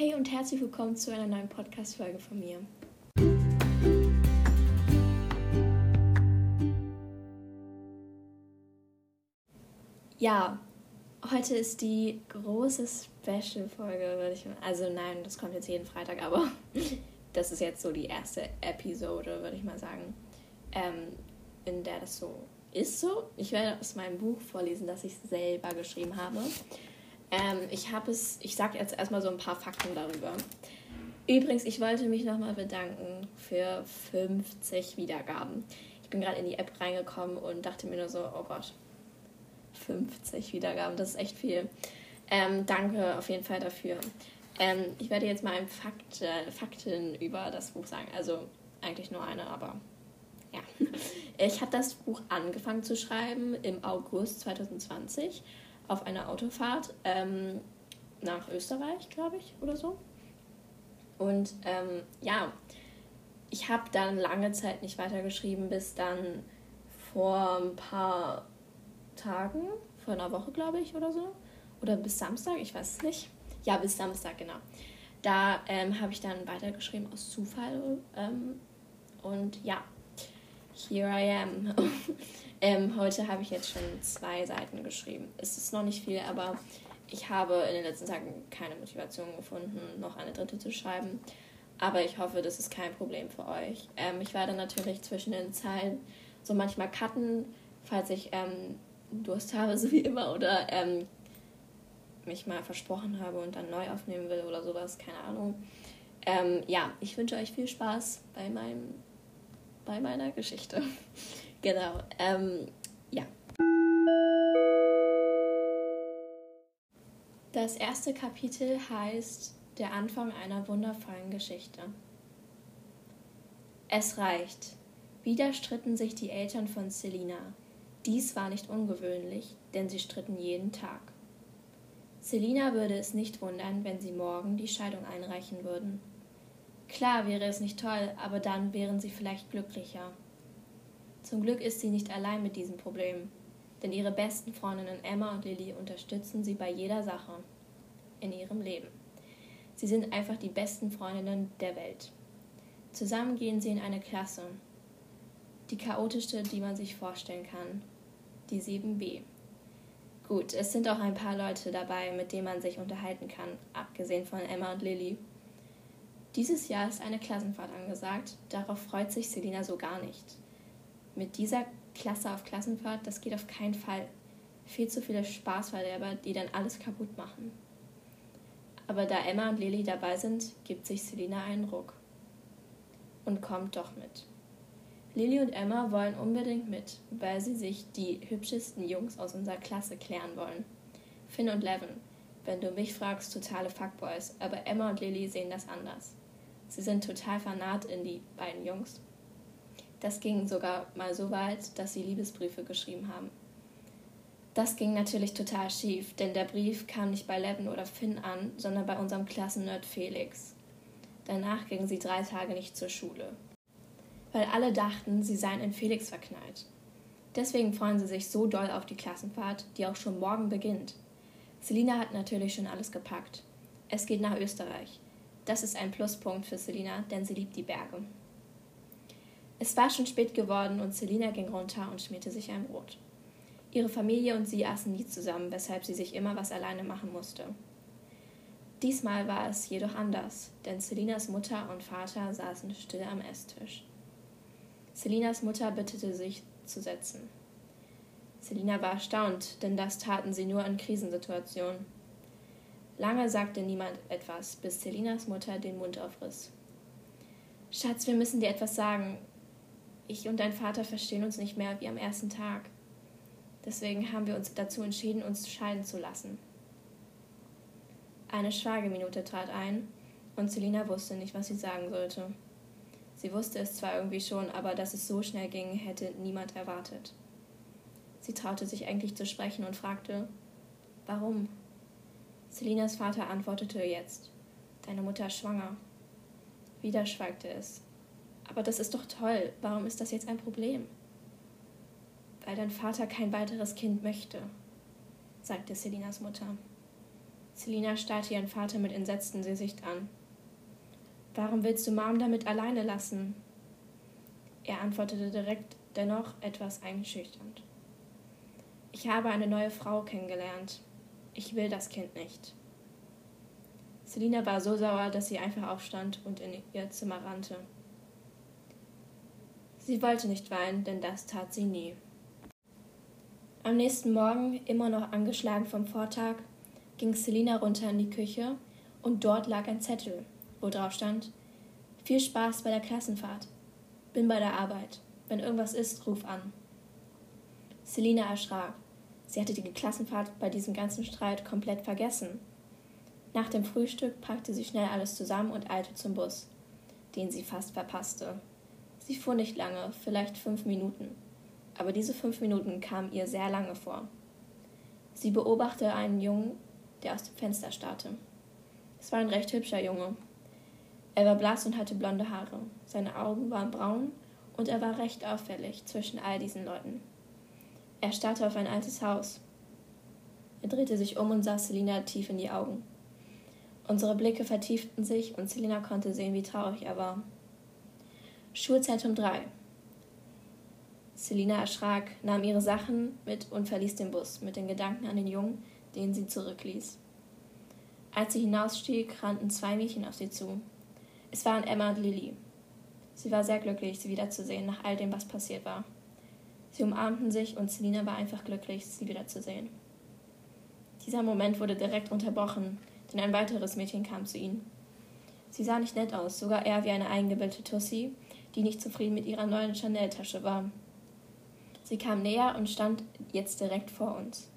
Hey und herzlich willkommen zu einer neuen Podcast-Folge von mir. Ja, heute ist die große Special-Folge, würde ich mal. Also, nein, das kommt jetzt jeden Freitag, aber das ist jetzt so die erste Episode, würde ich mal sagen, ähm, in der das so ist so. Ich werde aus meinem Buch vorlesen, das ich selber geschrieben habe. Ähm, ich habe es, ich sage jetzt erstmal so ein paar Fakten darüber. Übrigens, ich wollte mich nochmal bedanken für 50 Wiedergaben. Ich bin gerade in die App reingekommen und dachte mir nur so, oh Gott, 50 Wiedergaben, das ist echt viel. Ähm, danke auf jeden Fall dafür. Ähm, ich werde jetzt mal ein Fakt, äh, Fakten über das Buch sagen. Also eigentlich nur eine, aber ja. Ich habe das Buch angefangen zu schreiben im August 2020 auf einer Autofahrt ähm, nach Österreich, glaube ich, oder so. Und ähm, ja, ich habe dann lange Zeit nicht weitergeschrieben, bis dann vor ein paar Tagen, vor einer Woche, glaube ich, oder so. Oder bis Samstag, ich weiß es nicht. Ja, bis Samstag, genau. Da ähm, habe ich dann weitergeschrieben aus Zufall. Ähm, und ja, here I am. ähm, heute habe ich jetzt schon zwei Seiten geschrieben. Es ist noch nicht viel, aber ich habe in den letzten Tagen keine Motivation gefunden, noch eine dritte zu schreiben. Aber ich hoffe, das ist kein Problem für euch. Ähm, ich werde natürlich zwischen den Zeilen so manchmal cutten, falls ich ähm, Durst habe, so wie immer, oder ähm, mich mal versprochen habe und dann neu aufnehmen will oder sowas, keine Ahnung. Ähm, ja, ich wünsche euch viel Spaß bei meinem bei meiner Geschichte. genau. Ähm, ja. Das erste Kapitel heißt Der Anfang einer wundervollen Geschichte. Es reicht. Wieder stritten sich die Eltern von Selina. Dies war nicht ungewöhnlich, denn sie stritten jeden Tag. Selina würde es nicht wundern, wenn sie morgen die Scheidung einreichen würden. Klar wäre es nicht toll, aber dann wären sie vielleicht glücklicher. Zum Glück ist sie nicht allein mit diesem Problem, denn ihre besten Freundinnen Emma und Lilly unterstützen sie bei jeder Sache in ihrem Leben. Sie sind einfach die besten Freundinnen der Welt. Zusammen gehen sie in eine Klasse, die chaotischste, die man sich vorstellen kann, die 7b. Gut, es sind auch ein paar Leute dabei, mit denen man sich unterhalten kann, abgesehen von Emma und Lilly. Dieses Jahr ist eine Klassenfahrt angesagt. Darauf freut sich Selina so gar nicht. Mit dieser Klasse auf Klassenfahrt, das geht auf keinen Fall. Viel zu viele Spaßverderber, die dann alles kaputt machen. Aber da Emma und Lily dabei sind, gibt sich Selina einen Ruck. Und kommt doch mit. Lily und Emma wollen unbedingt mit, weil sie sich die hübschesten Jungs aus unserer Klasse klären wollen. Finn und Levin, wenn du mich fragst, totale Fuckboys, aber Emma und Lily sehen das anders. Sie sind total fanat in die beiden Jungs. Das ging sogar mal so weit, dass sie Liebesbriefe geschrieben haben. Das ging natürlich total schief, denn der Brief kam nicht bei Levin oder Finn an, sondern bei unserem Klassennerd Felix. Danach gingen sie drei Tage nicht zur Schule. Weil alle dachten, sie seien in Felix verknallt. Deswegen freuen sie sich so doll auf die Klassenfahrt, die auch schon morgen beginnt. Selina hat natürlich schon alles gepackt. Es geht nach Österreich. Das ist ein Pluspunkt für Selina, denn sie liebt die Berge. Es war schon spät geworden und Selina ging runter und schmierte sich ein Brot. Ihre Familie und sie aßen nie zusammen, weshalb sie sich immer was alleine machen musste. Diesmal war es jedoch anders, denn Selinas Mutter und Vater saßen still am Esstisch. Selinas Mutter bittete sich zu setzen. Selina war erstaunt, denn das taten sie nur in Krisensituationen. Lange sagte niemand etwas, bis Selinas Mutter den Mund aufriss. Schatz, wir müssen dir etwas sagen. Ich und dein Vater verstehen uns nicht mehr wie am ersten Tag. Deswegen haben wir uns dazu entschieden, uns scheiden zu lassen. Eine Schweigeminute trat ein und Selina wusste nicht, was sie sagen sollte. Sie wusste es zwar irgendwie schon, aber dass es so schnell ging, hätte niemand erwartet. Sie traute sich eigentlich zu sprechen und fragte, warum? Selinas Vater antwortete jetzt. Deine Mutter ist schwanger. Wieder schweigte es. Aber das ist doch toll. Warum ist das jetzt ein Problem? Weil dein Vater kein weiteres Kind möchte, sagte Selinas Mutter. Selina starrte ihren Vater mit entsetztem Gesicht an. Warum willst du Mom damit alleine lassen? Er antwortete direkt, dennoch etwas einschüchternd. Ich habe eine neue Frau kennengelernt. Ich will das Kind nicht. Selina war so sauer, dass sie einfach aufstand und in ihr Zimmer rannte. Sie wollte nicht weinen, denn das tat sie nie. Am nächsten Morgen, immer noch angeschlagen vom Vortag, ging Selina runter in die Küche und dort lag ein Zettel, wo drauf stand: Viel Spaß bei der Klassenfahrt. Bin bei der Arbeit. Wenn irgendwas ist, ruf an. Selina erschrak. Sie hatte die Klassenfahrt bei diesem ganzen Streit komplett vergessen. Nach dem Frühstück packte sie schnell alles zusammen und eilte zum Bus, den sie fast verpasste. Sie fuhr nicht lange, vielleicht fünf Minuten, aber diese fünf Minuten kamen ihr sehr lange vor. Sie beobachtete einen Jungen, der aus dem Fenster starrte. Es war ein recht hübscher Junge. Er war blass und hatte blonde Haare, seine Augen waren braun und er war recht auffällig zwischen all diesen Leuten. Er starrte auf ein altes Haus. Er drehte sich um und sah Selina tief in die Augen. Unsere Blicke vertieften sich und Selina konnte sehen, wie traurig er war. Schulzeit um drei. Selina erschrak, nahm ihre Sachen mit und verließ den Bus mit den Gedanken an den Jungen, den sie zurückließ. Als sie hinausstieg, rannten zwei Mädchen auf sie zu. Es waren Emma und Lilly. Sie war sehr glücklich, sie wiederzusehen, nach all dem, was passiert war. Sie umarmten sich und Selina war einfach glücklich, sie wiederzusehen. Dieser Moment wurde direkt unterbrochen, denn ein weiteres Mädchen kam zu ihnen. Sie sah nicht nett aus, sogar eher wie eine eingebildete Tussi, die nicht zufrieden mit ihrer neuen Chanel-Tasche war. Sie kam näher und stand jetzt direkt vor uns.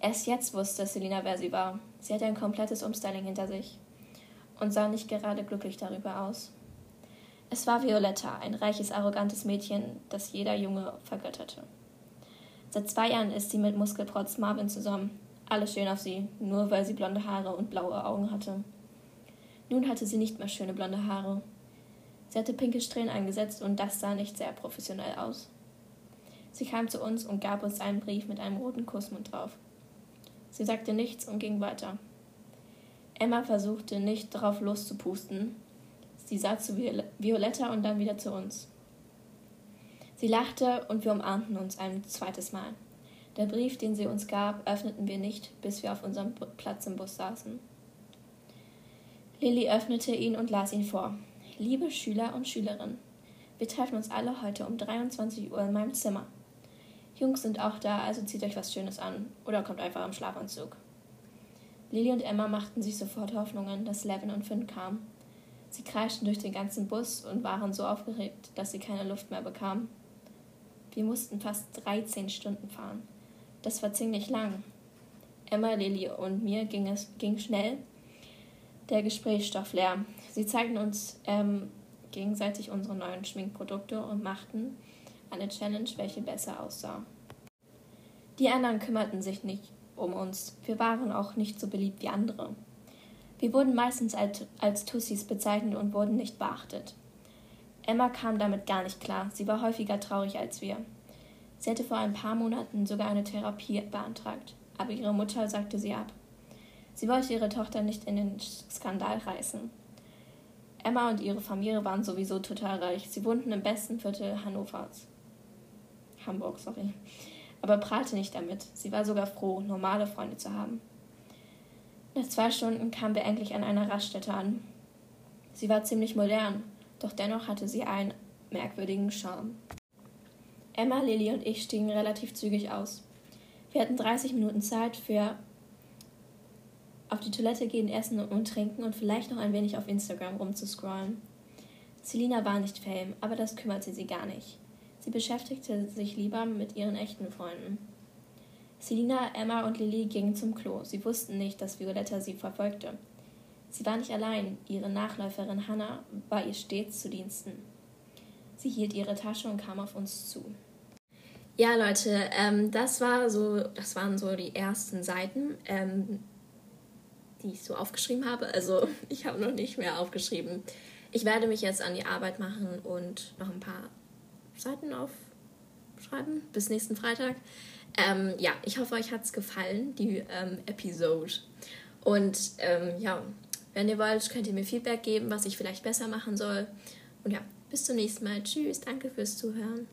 Erst jetzt wusste Selina, wer sie war. Sie hatte ein komplettes Umstyling hinter sich und sah nicht gerade glücklich darüber aus. Es war Violetta, ein reiches, arrogantes Mädchen, das jeder Junge vergötterte. Seit zwei Jahren ist sie mit Muskelprotz Marvin zusammen. Alles schön auf sie, nur weil sie blonde Haare und blaue Augen hatte. Nun hatte sie nicht mehr schöne blonde Haare. Sie hatte pinke Strähnen eingesetzt und das sah nicht sehr professionell aus. Sie kam zu uns und gab uns einen Brief mit einem roten Kussmund drauf. Sie sagte nichts und ging weiter. Emma versuchte nicht darauf loszupusten, Sie sah zu Violetta und dann wieder zu uns. Sie lachte und wir umarmten uns ein zweites Mal. Der Brief, den sie uns gab, öffneten wir nicht, bis wir auf unserem Platz im Bus saßen. Lilly öffnete ihn und las ihn vor. Liebe Schüler und Schülerinnen, wir treffen uns alle heute um 23 Uhr in meinem Zimmer. Jungs sind auch da, also zieht euch was Schönes an oder kommt einfach im Schlafanzug. Lilly und Emma machten sich sofort Hoffnungen, dass Levin und Finn kamen, Sie kreischten durch den ganzen Bus und waren so aufgeregt, dass sie keine Luft mehr bekamen. Wir mussten fast 13 Stunden fahren. Das war ziemlich lang. Emma, Lilly und mir ging es ging schnell der Gesprächsstoff leer. Sie zeigten uns ähm, gegenseitig unsere neuen Schminkprodukte und machten eine Challenge, welche besser aussah. Die anderen kümmerten sich nicht um uns. Wir waren auch nicht so beliebt wie andere. Wir wurden meistens als, als Tussis bezeichnet und wurden nicht beachtet. Emma kam damit gar nicht klar. Sie war häufiger traurig als wir. Sie hatte vor ein paar Monaten sogar eine Therapie beantragt, aber ihre Mutter sagte sie ab. Sie wollte ihre Tochter nicht in den Skandal reißen. Emma und ihre Familie waren sowieso total reich. Sie wohnten im besten Viertel Hannovers. Hamburg, sorry. Aber prahlte nicht damit. Sie war sogar froh, normale Freunde zu haben. Nach zwei Stunden kamen wir endlich an einer Raststätte an. Sie war ziemlich modern, doch dennoch hatte sie einen merkwürdigen Charme. Emma, Lilly und ich stiegen relativ zügig aus. Wir hatten 30 Minuten Zeit für auf die Toilette gehen, essen und trinken und vielleicht noch ein wenig auf Instagram rumzuscrollen. Selina war nicht Fame, aber das kümmerte sie gar nicht. Sie beschäftigte sich lieber mit ihren echten Freunden. Selina, Emma und Lilly gingen zum Klo. Sie wussten nicht, dass Violetta sie verfolgte. Sie war nicht allein. Ihre Nachläuferin Hannah war ihr stets zu Diensten. Sie hielt ihre Tasche und kam auf uns zu. Ja, Leute, ähm, das war so, das waren so die ersten Seiten, ähm, die ich so aufgeschrieben habe. Also ich habe noch nicht mehr aufgeschrieben. Ich werde mich jetzt an die Arbeit machen und noch ein paar Seiten aufschreiben bis nächsten Freitag. Ähm, ja, ich hoffe, euch hat es gefallen, die ähm, Episode. Und ähm, ja, wenn ihr wollt, könnt ihr mir Feedback geben, was ich vielleicht besser machen soll. Und ja, bis zum nächsten Mal. Tschüss, danke fürs Zuhören.